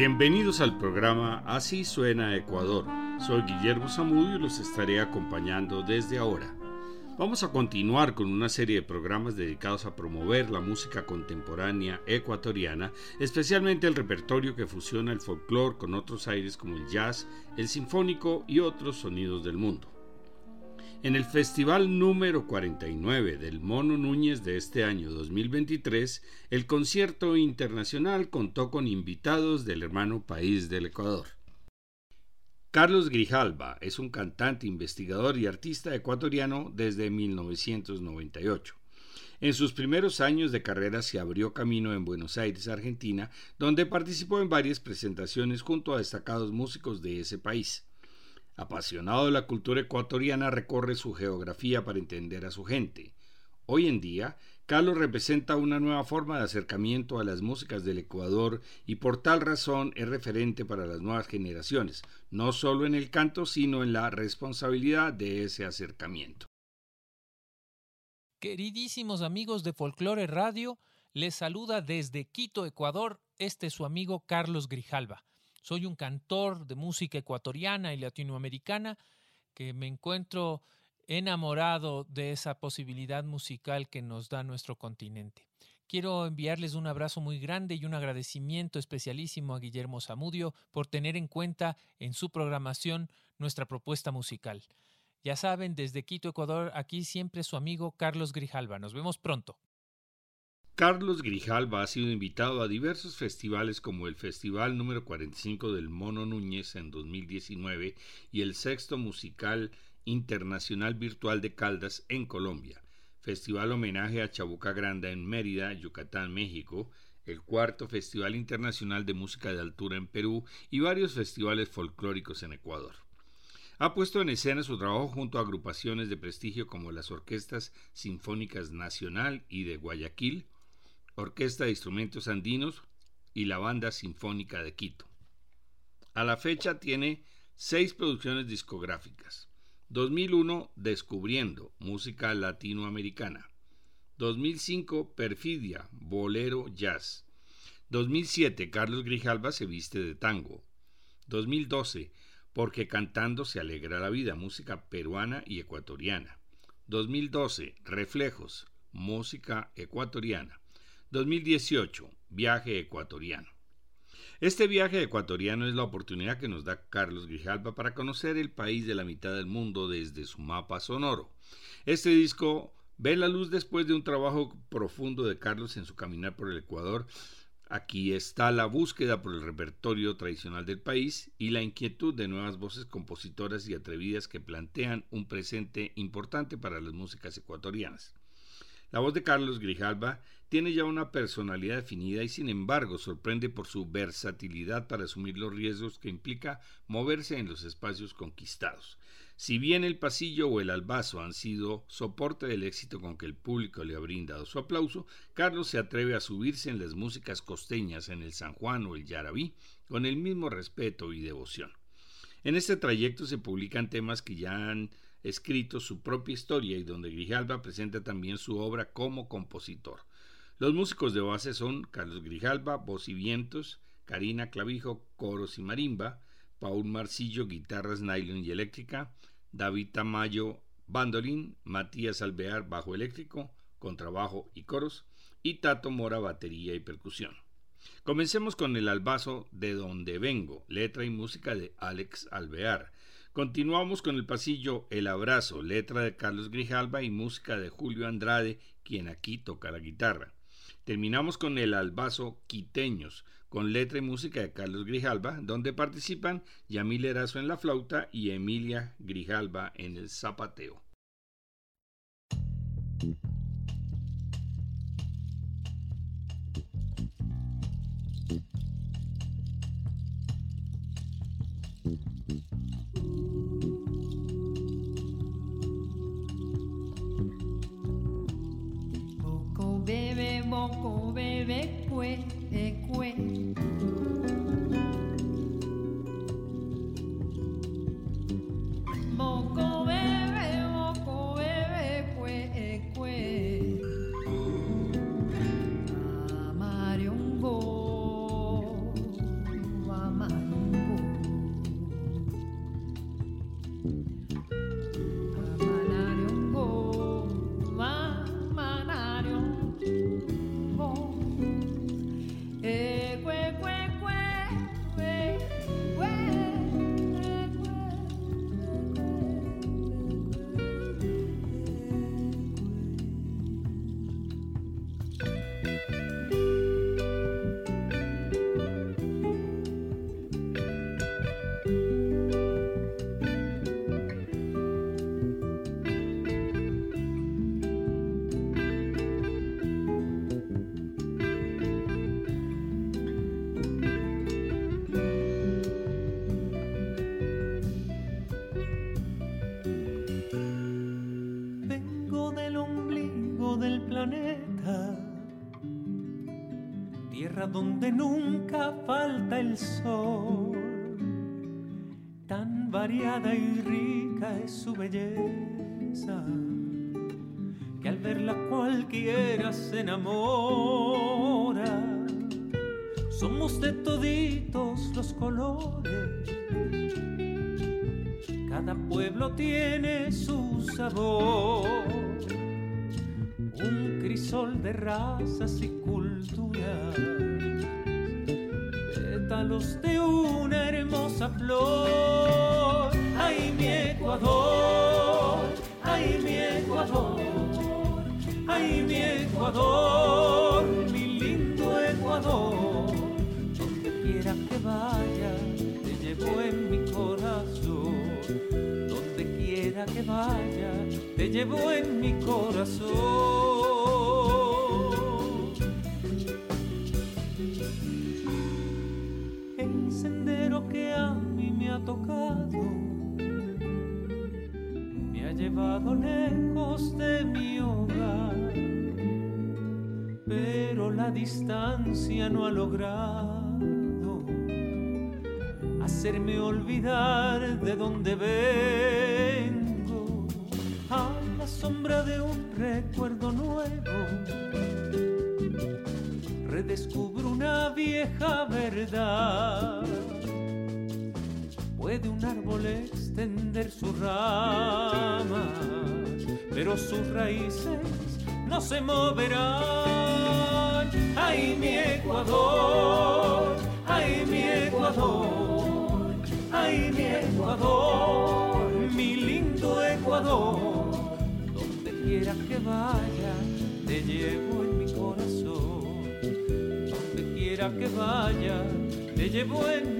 Bienvenidos al programa Así suena Ecuador. Soy Guillermo Zamudio y los estaré acompañando desde ahora. Vamos a continuar con una serie de programas dedicados a promover la música contemporánea ecuatoriana, especialmente el repertorio que fusiona el folclore con otros aires como el jazz, el sinfónico y otros sonidos del mundo. En el festival número 49 del Mono Núñez de este año 2023, el concierto internacional contó con invitados del hermano país del Ecuador. Carlos Grijalba es un cantante, investigador y artista ecuatoriano desde 1998. En sus primeros años de carrera se abrió camino en Buenos Aires, Argentina, donde participó en varias presentaciones junto a destacados músicos de ese país. Apasionado de la cultura ecuatoriana, recorre su geografía para entender a su gente. Hoy en día, Carlos representa una nueva forma de acercamiento a las músicas del Ecuador y por tal razón es referente para las nuevas generaciones, no solo en el canto, sino en la responsabilidad de ese acercamiento. Queridísimos amigos de Folklore Radio, les saluda desde Quito, Ecuador, este su amigo Carlos Grijalva. Soy un cantor de música ecuatoriana y latinoamericana que me encuentro enamorado de esa posibilidad musical que nos da nuestro continente. Quiero enviarles un abrazo muy grande y un agradecimiento especialísimo a Guillermo Zamudio por tener en cuenta en su programación nuestra propuesta musical. Ya saben, desde Quito, Ecuador, aquí siempre su amigo Carlos Grijalva. Nos vemos pronto. Carlos Grijalva ha sido invitado a diversos festivales como el Festival número 45 del Mono Núñez en 2019 y el Sexto Musical Internacional Virtual de Caldas en Colombia, Festival Homenaje a Chabuca Granda en Mérida, Yucatán, México, el cuarto Festival Internacional de Música de Altura en Perú y varios festivales folclóricos en Ecuador. Ha puesto en escena su trabajo junto a agrupaciones de prestigio como las Orquestas Sinfónicas Nacional y de Guayaquil, Orquesta de Instrumentos Andinos y la Banda Sinfónica de Quito. A la fecha tiene seis producciones discográficas. 2001 Descubriendo, música latinoamericana. 2005 Perfidia, bolero jazz. 2007 Carlos Grijalva se viste de tango. 2012 Porque cantando se alegra la vida, música peruana y ecuatoriana. 2012 Reflejos, música ecuatoriana. 2018, viaje ecuatoriano. Este viaje ecuatoriano es la oportunidad que nos da Carlos Grijalva para conocer el país de la mitad del mundo desde su mapa sonoro. Este disco ve la luz después de un trabajo profundo de Carlos en su caminar por el Ecuador. Aquí está la búsqueda por el repertorio tradicional del país y la inquietud de nuevas voces compositoras y atrevidas que plantean un presente importante para las músicas ecuatorianas. La voz de Carlos Grijalva tiene ya una personalidad definida y sin embargo sorprende por su versatilidad para asumir los riesgos que implica moverse en los espacios conquistados. Si bien el pasillo o el albazo han sido soporte del éxito con que el público le ha brindado su aplauso, Carlos se atreve a subirse en las músicas costeñas en el San Juan o el Yarabí con el mismo respeto y devoción. En este trayecto se publican temas que ya han escrito su propia historia y donde Grijalva presenta también su obra como compositor. Los músicos de base son Carlos Grijalva, voz y vientos, Karina Clavijo, coros y marimba, Paul Marcillo, guitarras nylon y eléctrica, David Tamayo, bandolín, Matías Alvear, bajo eléctrico, contrabajo y coros, y Tato Mora, batería y percusión. Comencemos con el albazo de donde vengo, letra y música de Alex Alvear, Continuamos con el pasillo El Abrazo, letra de Carlos Grijalva y música de Julio Andrade, quien aquí toca la guitarra. Terminamos con el Albazo Quiteños, con letra y música de Carlos Grijalva, donde participan Yamil Erazo en la flauta y Emilia Grijalva en el zapateo. Boco, bebe, boco, bebe, cue, cue. El sol, tan variada y rica es su belleza, que al verla cualquiera se enamora. Somos de toditos los colores, cada pueblo tiene su sabor. Un crisol de razas y culturas, pétalos de una hermosa flor. ¡Ay, mi Ecuador! ¡Ay, mi Ecuador! ¡Ay, mi Ecuador! ¡Mi lindo Ecuador! Donde quiera que vaya, te llevo en mi corazón. Donde quiera que vaya, te llevo en mi corazón. Distancia no ha logrado hacerme olvidar de dónde vengo a la sombra de un recuerdo nuevo. Redescubro una vieja verdad. Puede un árbol extender sus ramas, pero sus raíces no se moverán. ¡Ay, mi Ecuador! ¡Ay, mi Ecuador! ¡Ay, mi Ecuador! ¡Mi lindo Ecuador! Donde quiera que vaya, te llevo en mi corazón. Donde quiera que vaya, te llevo en mi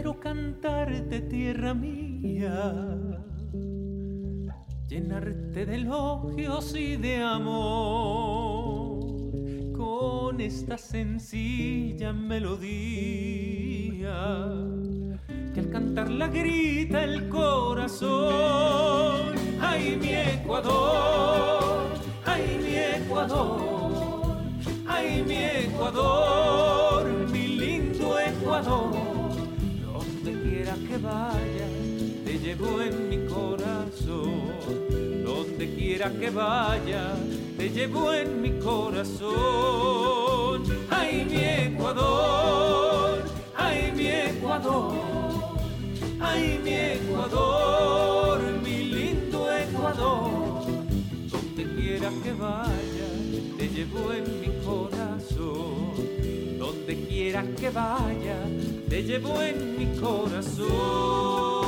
quiero cantarte tierra mía, llenarte de elogios y de amor con esta sencilla melodía que al cantarla grita el corazón. ¡Ay, mi Ecuador! ¡Ay, mi Ecuador! ¡Ay, mi Ecuador! ¡Mi lindo Ecuador! Que vaya, te llevo en mi corazón. Donde quiera que vaya, te llevo en mi corazón. ¡Ay, mi Ecuador! ¡Ay, mi Ecuador! ¡Ay, mi Ecuador! ¡Mi lindo Ecuador! Donde quiera que vaya, te llevo en mi corazón. Donde quiera que vaya, te llevo en mi corazón.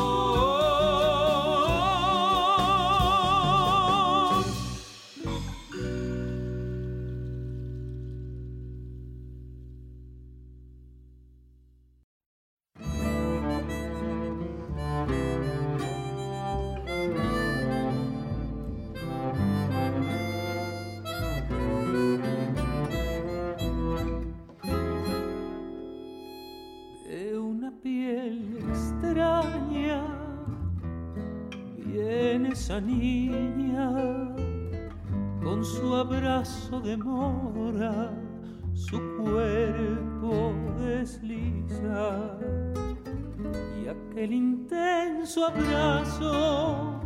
Intenso abrazo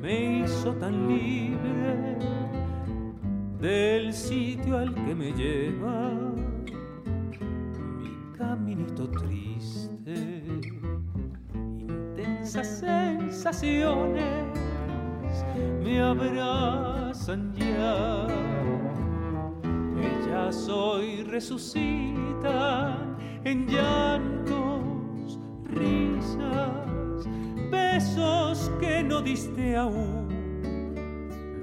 me hizo tan libre del sitio al que me lleva mi caminito triste, intensas sensaciones me abrazan ya. Ellas hoy resucitan en llantos, risas, besos que no diste aún,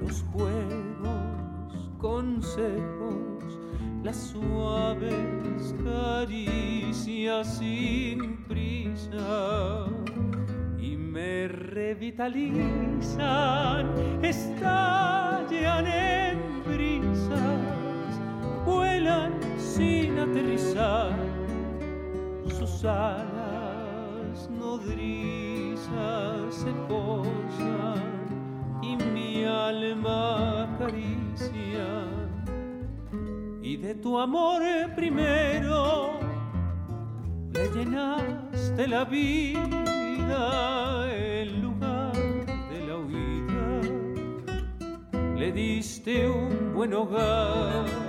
los juegos, consejos, las suaves caricias sin prisa. Y me revitalizan, estallan en brisas, vuelan sin aterrizar sus alas nodrizas se posan y mi alma acaricia. Y de tu amor primero le llenaste la vida en lugar de la huida. Le diste un buen hogar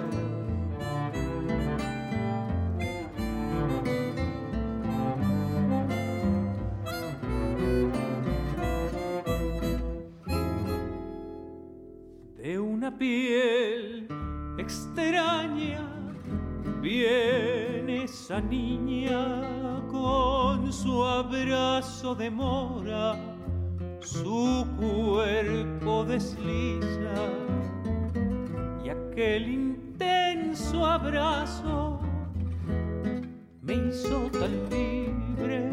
piel extraña. Viene esa niña con su abrazo de mora, su cuerpo desliza y aquel intenso abrazo me hizo tan libre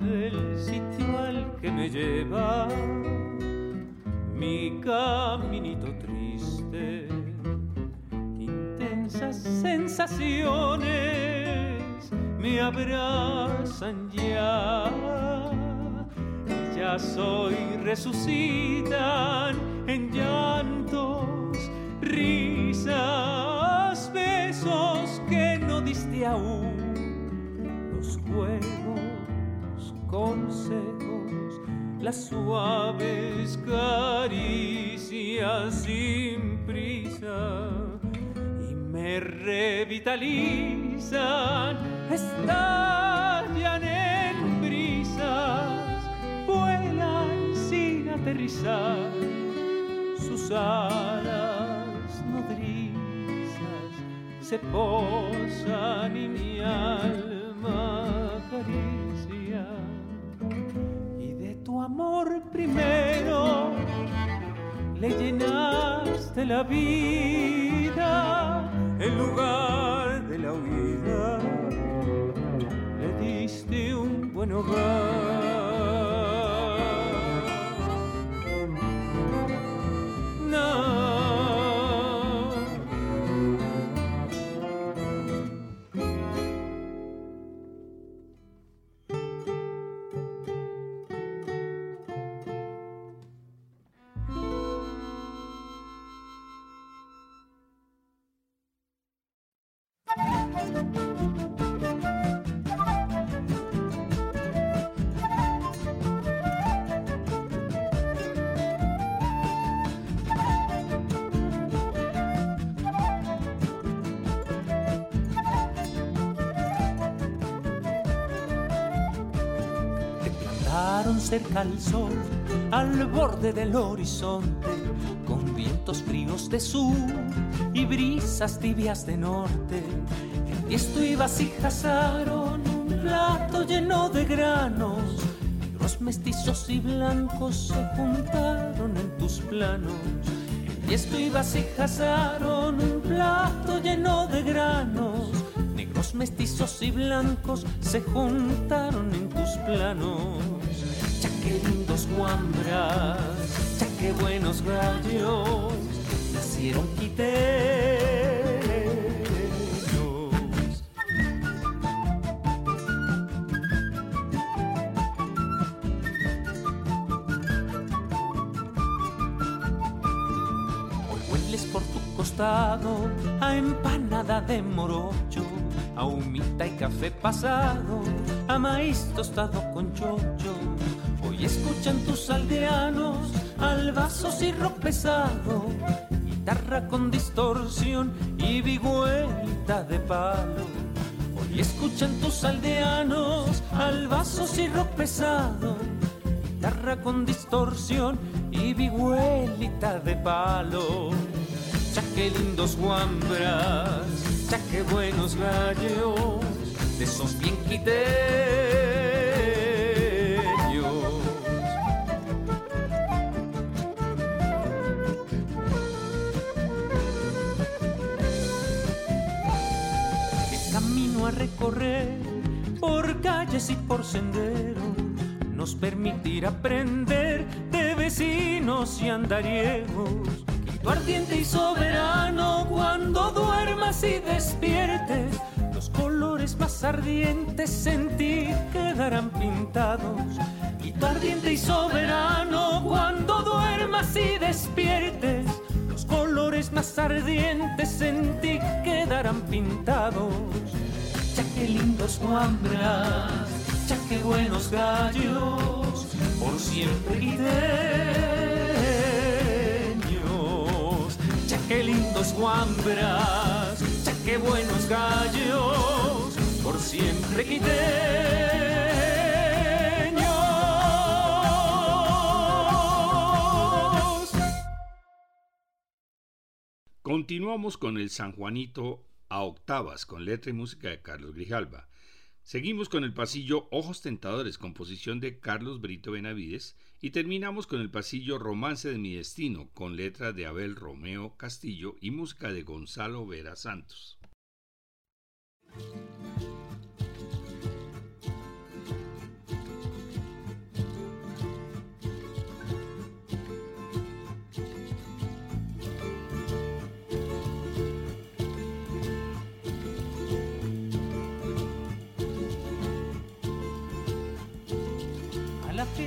del sitio al que me lleva. Mi caminito triste. Intensas sensaciones me abrazan ya. Ya soy, resucitan en llantos, risas, besos que no diste aún. Los juegos, consejos las suaves caricias sin prisa y me revitalizan, estallan en brisas, vuelan sin aterrizar sus alas nodrizas se posan y mi alma acaricia tu amor primero. Le llenaste la vida en lugar de la huida. Le diste un buen hogar cerca al sol, al borde del horizonte, con vientos fríos de sur y brisas tibias de norte. En tiesto y vasijas un plato lleno de granos, negros mestizos y blancos se juntaron en tus planos. En tiesto y vasijas un plato lleno de granos, negros mestizos y blancos se juntaron en tus planos. Lindos guambras, ya qué buenos gallos, nacieron quiteños. Hoy hueles por tu costado a empanada de morocho, a humita y café pasado, a maíz tostado con chocho. Hoy escuchan tus aldeanos al vaso y rock pesado, guitarra con distorsión y vigüelita de palo. Hoy escuchan tus aldeanos al vaso y rock pesado, guitarra con distorsión y vigüelita de palo. Ya qué lindos guambras, ya qué buenos gallos, de esos bien quiteños. Recorrer por calles y por senderos, nos permitirá aprender de vecinos y andariegos. Quito ardiente y soberano cuando duermas y despiertes, los colores más ardientes en ti quedarán pintados. Quito ardiente y soberano cuando duermas y despiertes, los colores más ardientes en ti quedarán pintados. Ya qué lindos guambras, ya qué buenos gallos, por siempre quiteños. Ya qué lindos guambras, ya qué buenos gallos, por siempre quiteños. Continuamos con el San Juanito a octavas con letra y música de Carlos Grijalva. Seguimos con el pasillo Ojos Tentadores, composición de Carlos Brito Benavides, y terminamos con el pasillo Romance de mi Destino, con letra de Abel Romeo Castillo y música de Gonzalo Vera Santos.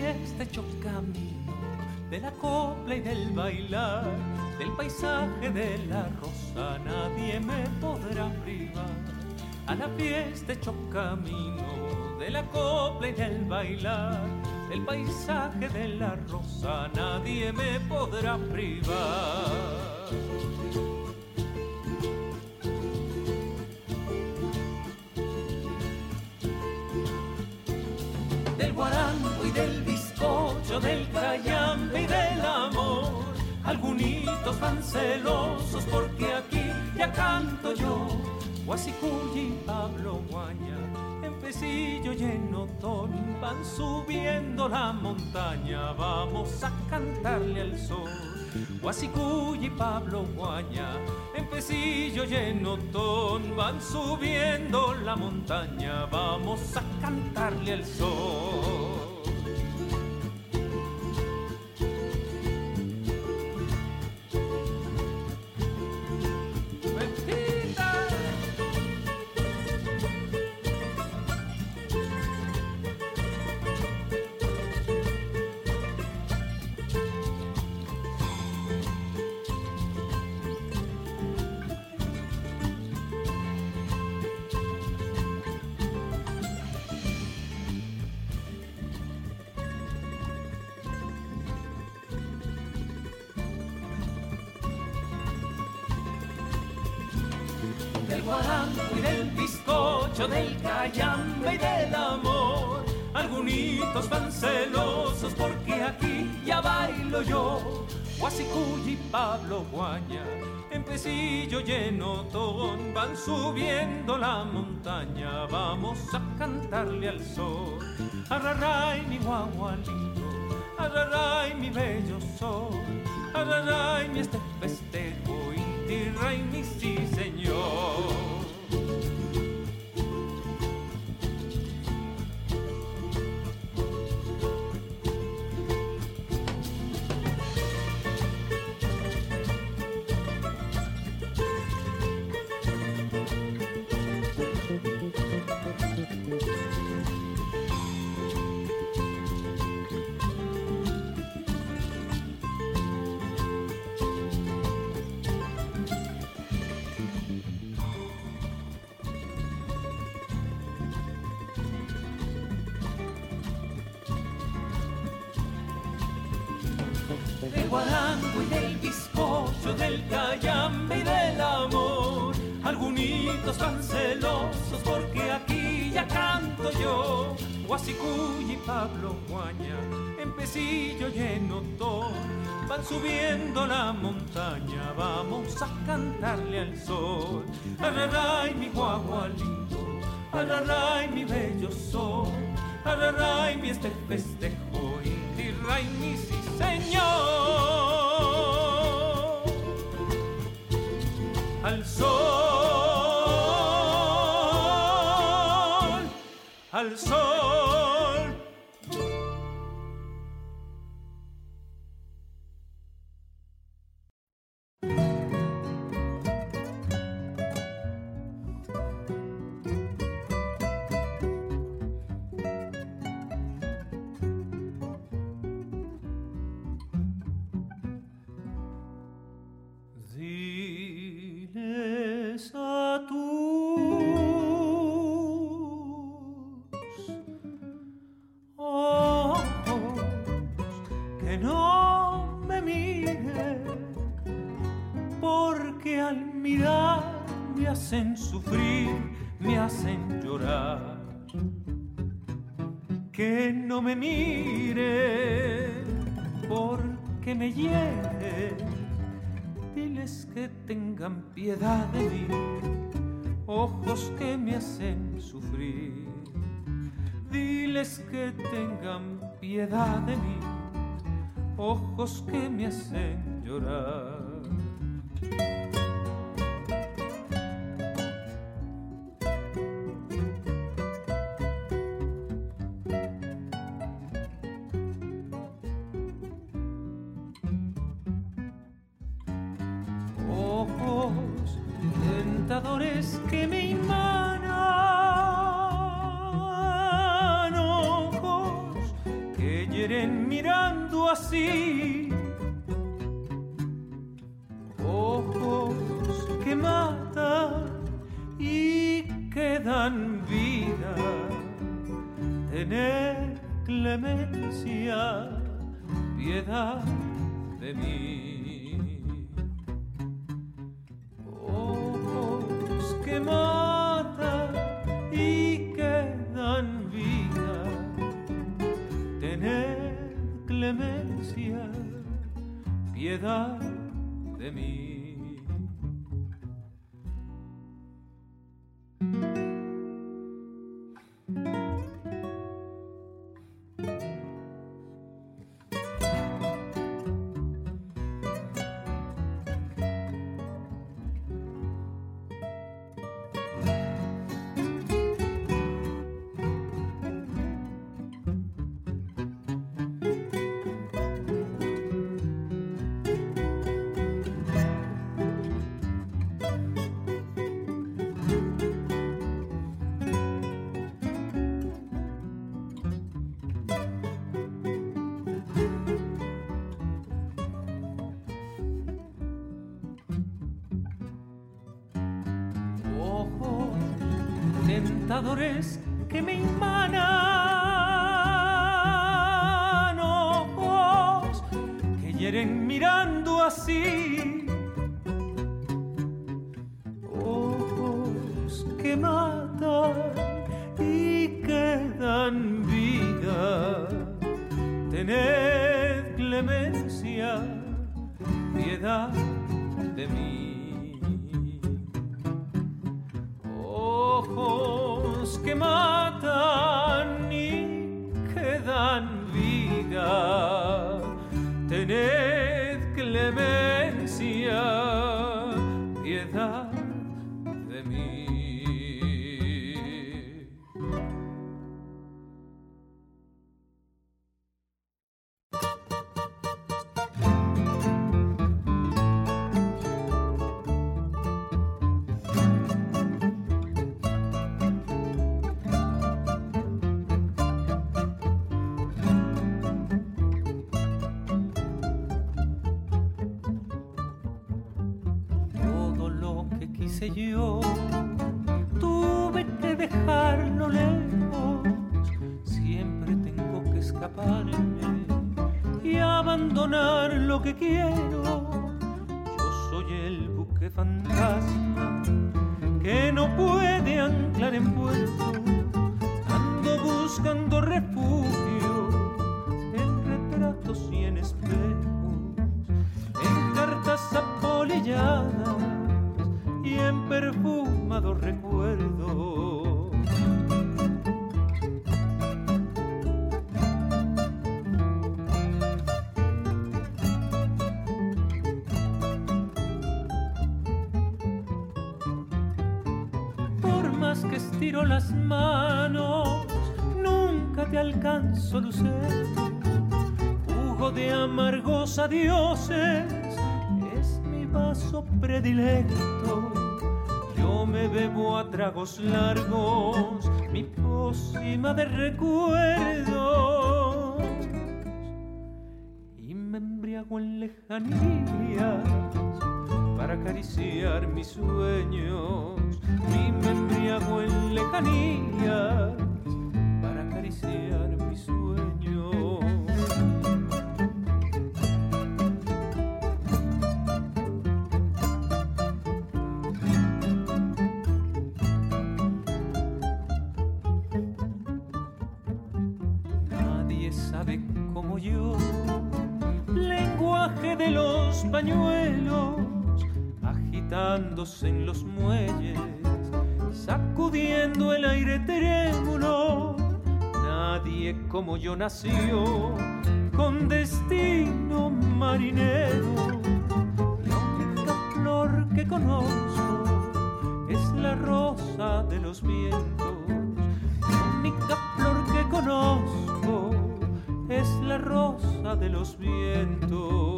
Hecho camino de la copla y del bailar, del paisaje de la rosa nadie me podrá privar. A la fiesta hecho camino de la copla y del bailar, del paisaje de la rosa nadie me podrá privar. Van celosos porque aquí ya canto yo. Guasicuy y Pablo Guaña, en Pesillo y en van subiendo la montaña. Vamos a cantarle al sol. Guasicuy y Pablo Guaña, en Pesillo y van subiendo la montaña. Vamos a cantarle al sol. Guarango y del bizcocho, del cayambe y del amor. Algunitos van celosos porque aquí ya bailo yo. Guasicuy y Pablo Guaña, en Pesillo y en Otón van subiendo la montaña. Vamos a cantarle al sol. Arraray mi guagualito, arraray mi bello sol, arraray mi este festejo, ray mi sí señor. Guasicuy y Pablo Guaña, en y en Otón, van subiendo la montaña, vamos a cantarle al sol. Arraray mi guagualito, arraray mi bello sol, arraray mi este festejo, inti ray mi sí señor. Al sol. que porque me hiere. Diles que tengan piedad de mí, ojos que me hacen sufrir. Diles que tengan piedad de mí, ojos que me hacen llorar. Tener clemencia, piedad de mí. Ojos que matan y que dan vida. Tener clemencia, piedad de mí. minute. Amargos adioses es mi vaso predilecto. Yo me bebo a tragos largos mi pócima de recuerdos y me embriago en lejanías para acariciar mis sueños y me embriago en lejanías en los muelles, sacudiendo el aire trémulo. Nadie como yo nació con destino marinero. La única flor que conozco es la rosa de los vientos. La única flor que conozco es la rosa de los vientos.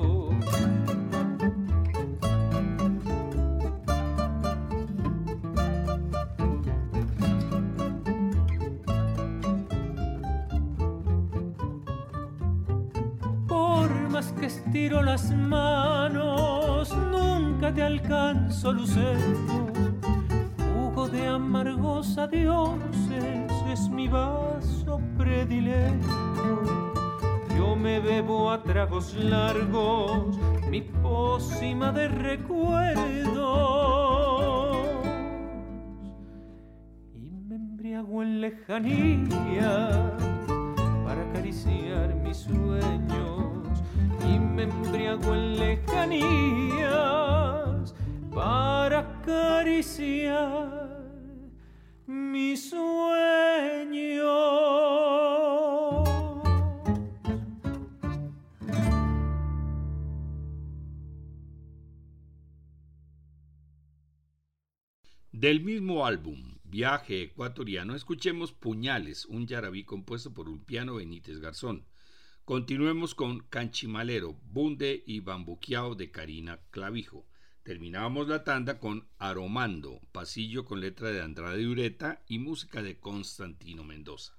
Alcanzo, lucero. Jugo de amargos adioses es mi vaso predilecto. Yo me bebo a tragos largos mi pócima de recuerdos y me embriago en lejanía para acariciar mis sueños y me embriago en lejanías Del mismo álbum, Viaje Ecuatoriano, escuchemos Puñales, un yarabí compuesto por un piano Benítez Garzón. Continuemos con Canchimalero, Bunde y Bambuqueao de Karina Clavijo. Terminábamos la tanda con Aromando, pasillo con letra de Andrade Ureta y música de Constantino Mendoza.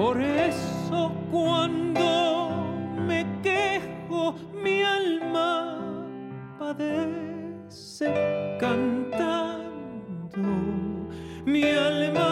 Por eso cuando me quejo mi alma padece cantando. Mi alma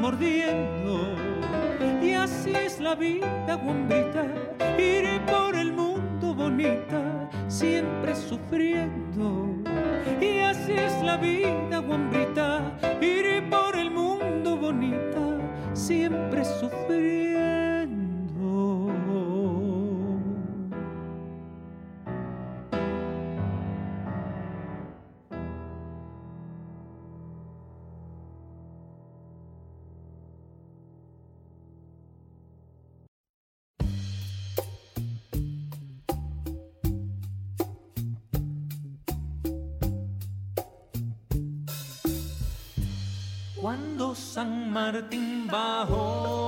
mordiendo. Y así es la vida, guambita. Iré por el mundo bonita, siempre sufriendo. Y así es la vida, guambrita, ir por el mundo bonita, siempre sufriendo. Parating ba ho?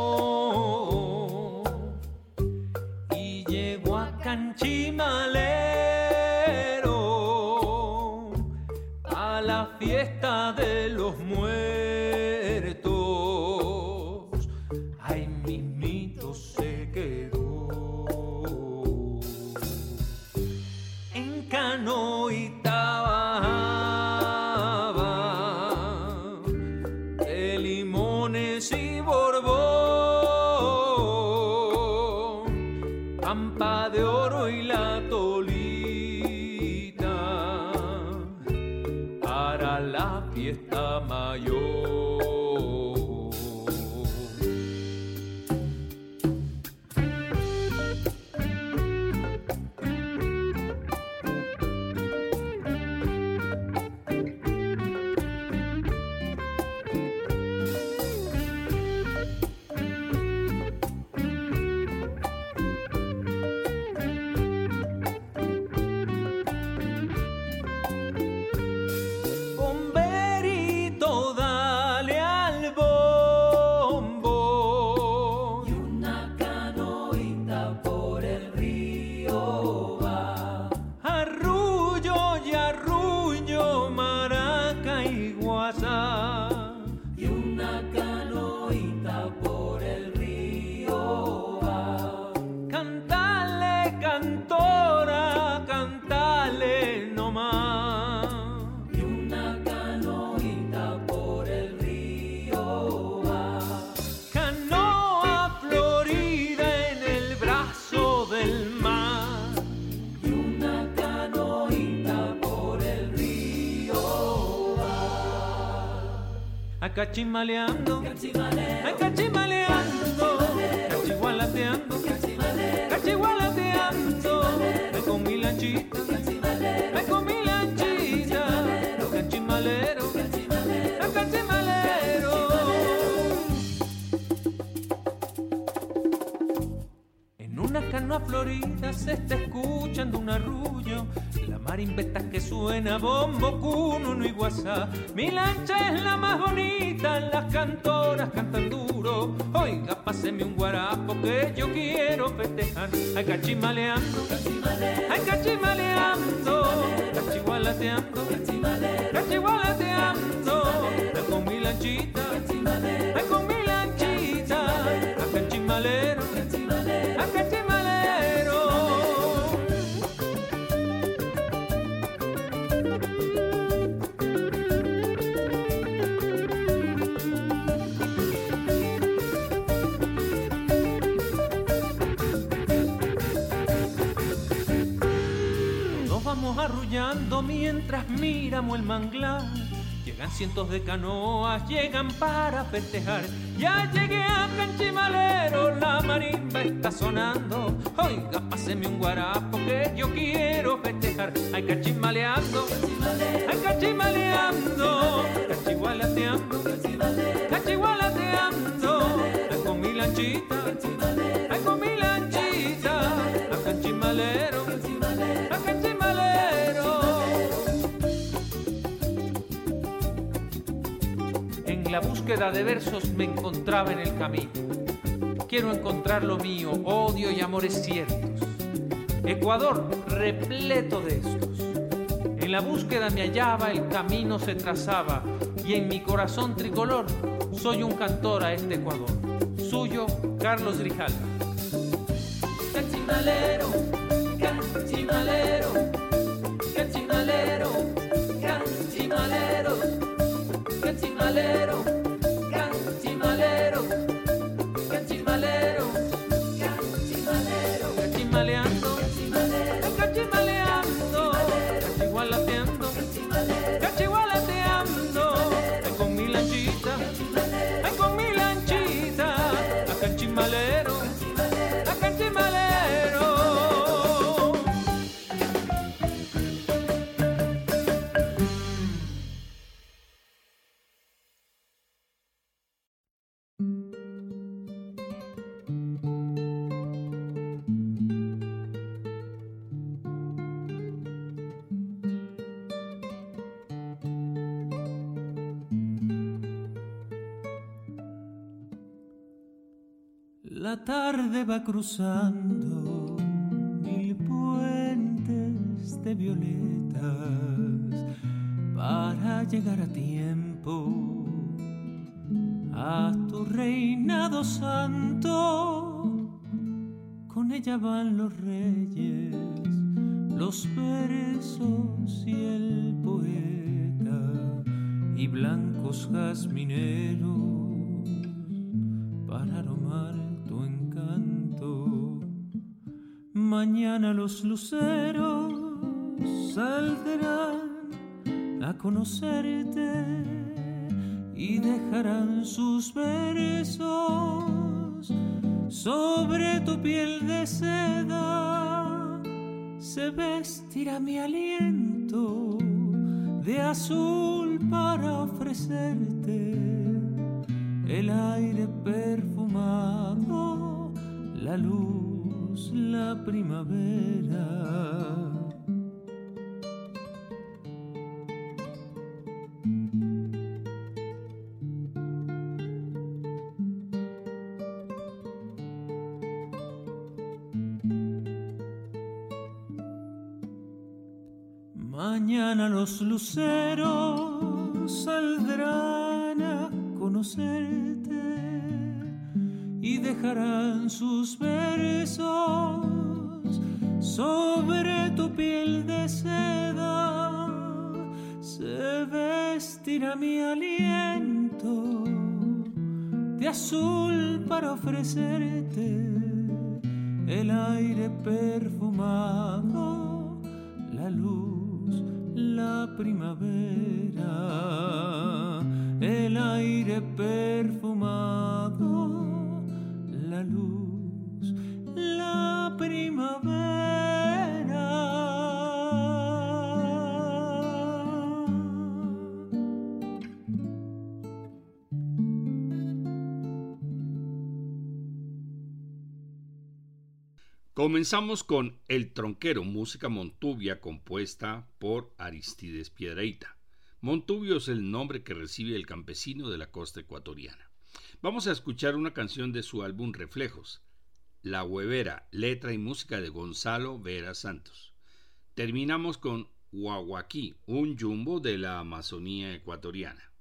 cachimaleando, cachimaleando, cachimaleando, cachigualateando, cachigualateando, me comí la chita, me comí la chita, los. En una canoa florida se está escuchando un arrullo, la marimbeta que suena bombo mi lancha es la más bonita, las cantoras cantan duro. Oiga, páseme un guarapo que yo quiero festejar. Ay, cachimaleando, cachimaleando, mientras miramos el manglar. Llegan cientos de canoas, llegan para festejar. Ya llegué a Canchimalero, la marimba está sonando. Oiga, páseme un guarapo que yo quiero festejar. Ay, cachimaleando, búsqueda de versos me encontraba en el camino. Quiero encontrar lo mío, odio y amores ciertos. Ecuador repleto de estos. En la búsqueda me hallaba, el camino se trazaba y en mi corazón tricolor soy un cantor a este Ecuador. Suyo, Carlos Grijalva. La tarde va cruzando mil puentes de violetas para llegar a tiempo a tu reinado santo. Con ella van los reyes, los versos y el poeta y blancos jazmineros Mañana los luceros saldrán a conocerte y dejarán sus versos sobre tu piel de seda. Se vestirá mi aliento de azul para ofrecerte el aire perfumado, la luz, la primavera. Mañana los luceros saldrán a conocerte y dejarán sus versos sobre tu piel de seda. Se vestirá mi aliento de azul para ofrecerte el aire perfumado, la luz la primavera, el aire perfumado, luz, la primavera. Comenzamos con El Tronquero, música montubia compuesta por Aristides Piedraíta. Montubio es el nombre que recibe el campesino de la costa ecuatoriana. Vamos a escuchar una canción de su álbum Reflejos, La Huevera, letra y música de Gonzalo Vera Santos. Terminamos con Huahuaquí, un jumbo de la Amazonía ecuatoriana.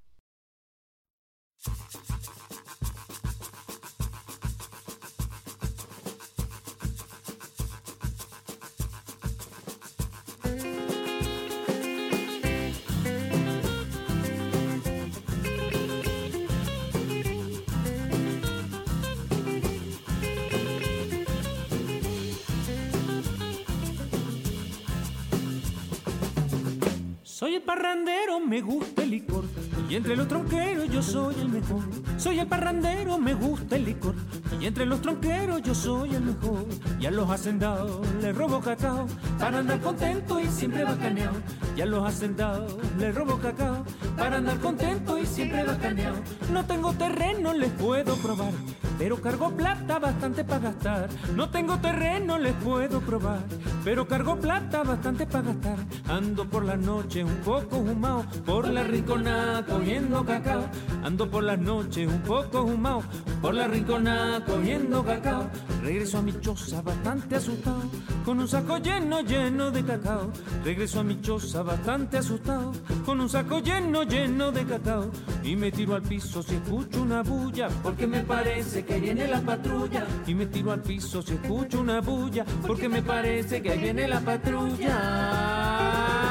Soy el parrandero, me gusta el licor. Y entre los tronqueros yo soy el mejor. Soy el parrandero, me gusta el licor. Y entre los tronqueros yo soy el mejor. Y a los hacendados les robo cacao para andar contento y siempre bacaneado. Y a los hacendados les robo cacao para andar contento y siempre bacaneado. No tengo terreno, les puedo probar. Pero cargo plata bastante para gastar. No tengo terreno, les puedo probar. Pero cargo plata bastante para gastar. Ando por la noche un poco humao, por la rinconada cogiendo cacao. Ando por las noches un poco humao, por la rinconada cogiendo cacao. Regreso a mi choza bastante asustado, con un saco lleno, lleno de cacao. Regreso a mi choza bastante asustado, con un saco lleno, lleno de cacao. Y me tiro al piso si escucho una bulla, porque me parece que viene la patrulla. Y me tiro al piso si escucho una bulla, porque me parece que ahí viene la patrulla.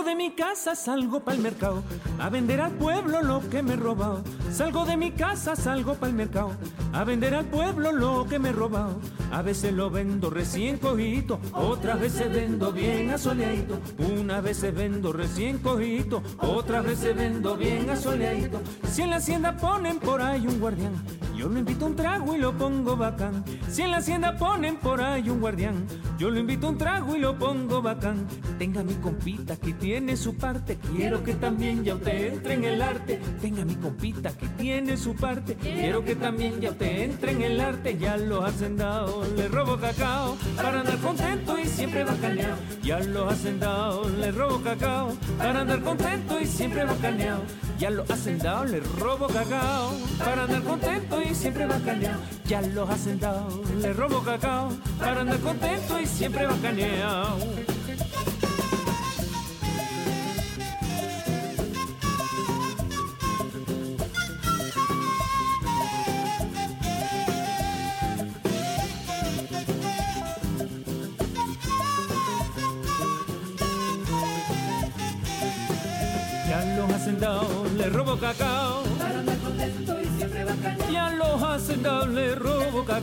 Salgo de mi casa, salgo para el mercado, a vender al pueblo lo que me he robado. Salgo de mi casa, salgo para el mercado, a vender al pueblo lo que me he robado. A veces lo vendo recién cogito, otras veces vendo bien asoleadito. Una veces vendo recién cogito, otras veces vendo bien asoleadito. Si en la hacienda ponen por ahí un guardián, yo lo invito a un trago y lo pongo bacán. Si en la hacienda ponen por ahí un guardián, yo lo invito a un trago y lo pongo bacán. Tenga mi compita que tiene su parte, quiero que también ya usted entre en el arte. Tenga mi compita que tiene su parte, quiero que también ya usted entre en el arte. Ya los hacendados le robo cacao para andar contento y siempre bacaneado. Ya los hacendados le robo cacao para andar contento y siempre bacaneado. Ya los hacendados le robo cacao para andar contento y siempre bacaneado. Ya los hacendados le robo cacao para andar contento y siempre bacaneado.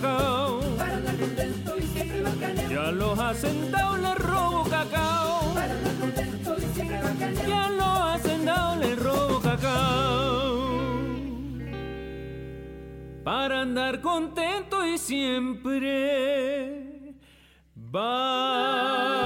Para andar contento y. Ya los hacendados le robo cacao. Ya los hacendados le robo cacao Para andar contento y siempre bacaneado.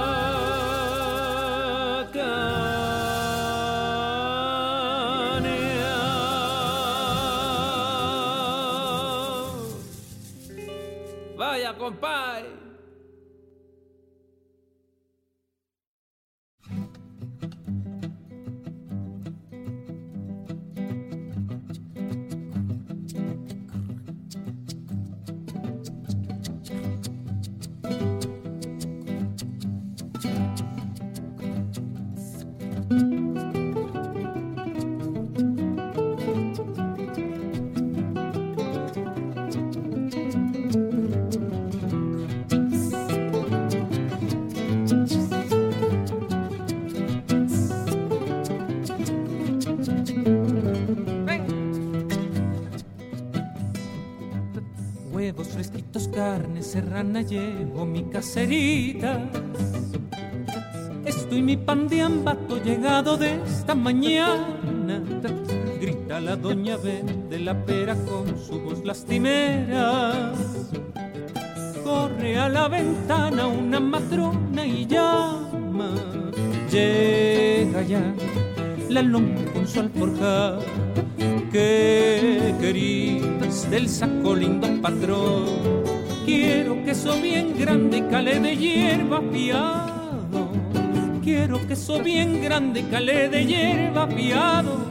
Serrana, llevo mi caserita. Estoy mi pan de ambato llegado de esta mañana. Grita la doña vende la pera con su voz lastimera. Corre a la ventana una matrona y llama. Llega ya la loma con su alforja. ¿Qué querís del saco lindo patrón? Quiero queso bien grande y calé de hierba fiado. Quiero queso bien grande y calé de hierba fiado.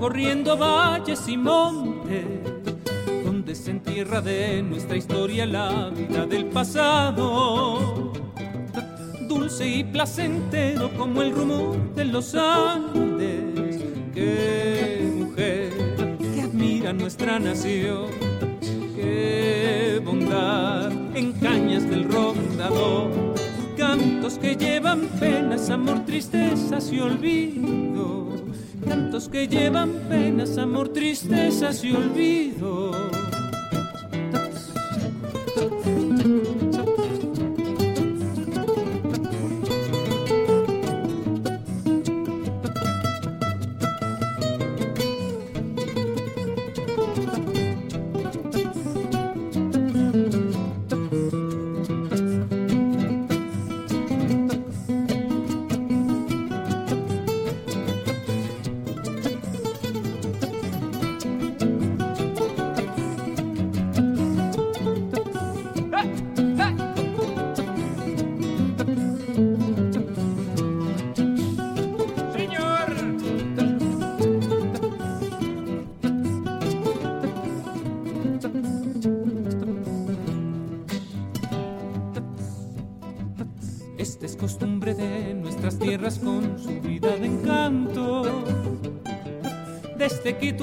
Loja, corriendo valles y montes, donde se entierra de nuestra historia la vida del pasado. Dulce y placentero como el rumor de los Andes. Qué mujer que admira nuestra nación qué bondad en cañas del rondador, cantos que llevan penas, amor, tristezas y olvido, cantos que llevan penas, amor, tristezas y olvido.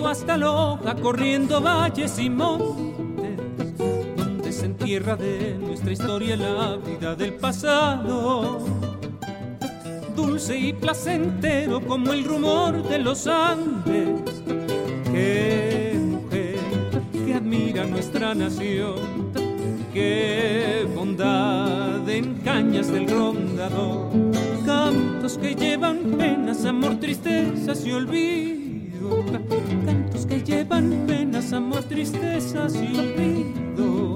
Hasta Loja, corriendo valles y montes, donde se entierra de nuestra historia la vida del pasado. Dulce y placentero como el rumor de los Andes. Qué mujer que admira nuestra nación. Qué bondad en cañas del rondador. Cantos que llevan penas, amor, tristezas y olvido. Cantos que llevan penas, amor, tristezas y olvido.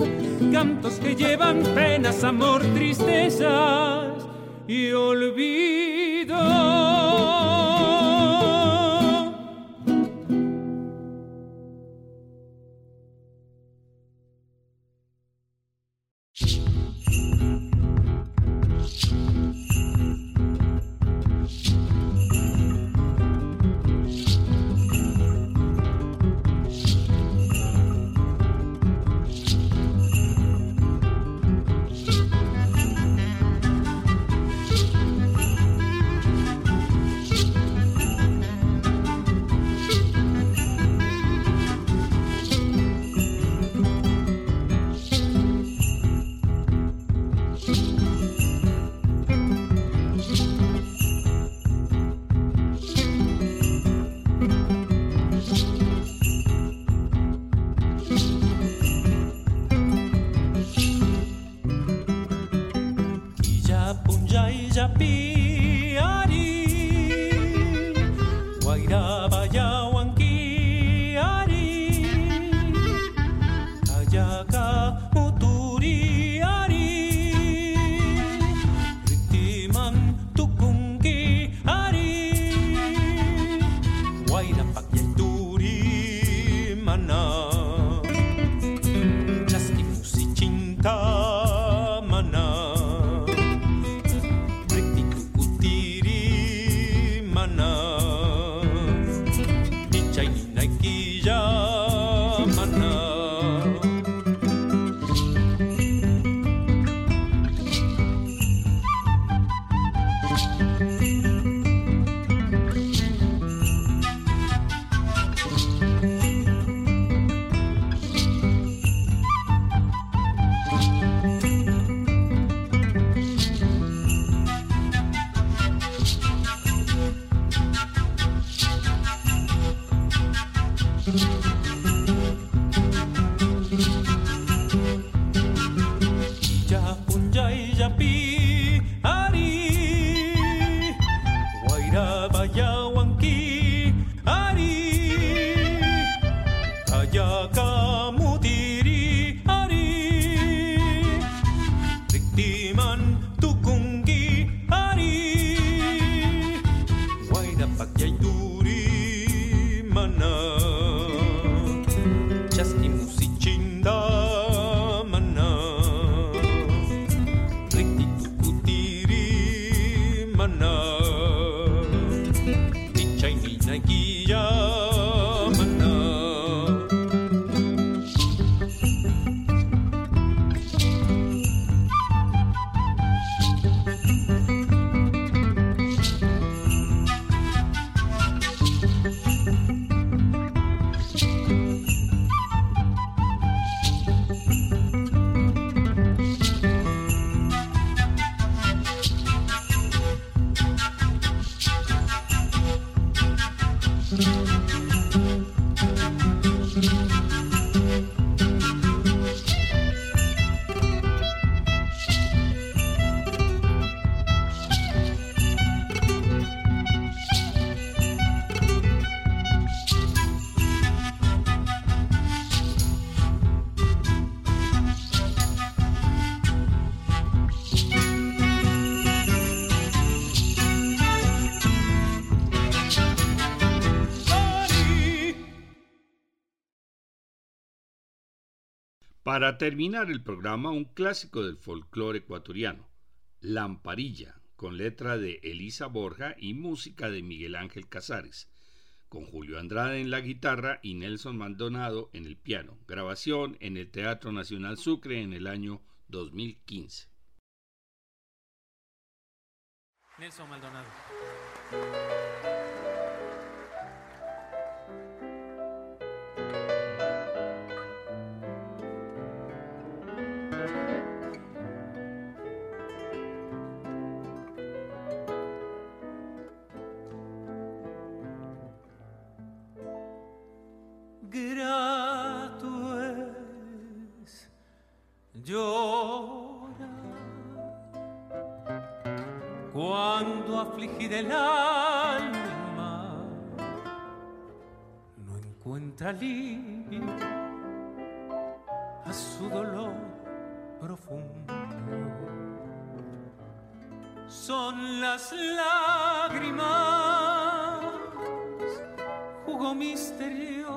Cantos que llevan penas, amor, tristezas y olvido. Para terminar el programa, un clásico del folclore ecuatoriano, Lamparilla, con letra de Elisa Borja y música de Miguel Ángel Casares, con Julio Andrade en la guitarra y Nelson Maldonado en el piano. Grabación en el Teatro Nacional Sucre en el año 2015. Nelson Maldonado. Afligir el alma no encuentra alivio a su dolor profundo. Son las lágrimas, jugo misterioso.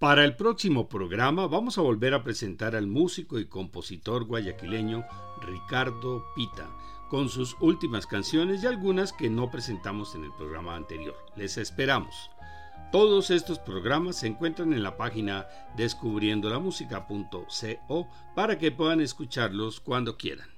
Para el próximo programa vamos a volver a presentar al músico y compositor guayaquileño Ricardo Pita, con sus últimas canciones y algunas que no presentamos en el programa anterior. Les esperamos. Todos estos programas se encuentran en la página descubriendolamusica.co para que puedan escucharlos cuando quieran.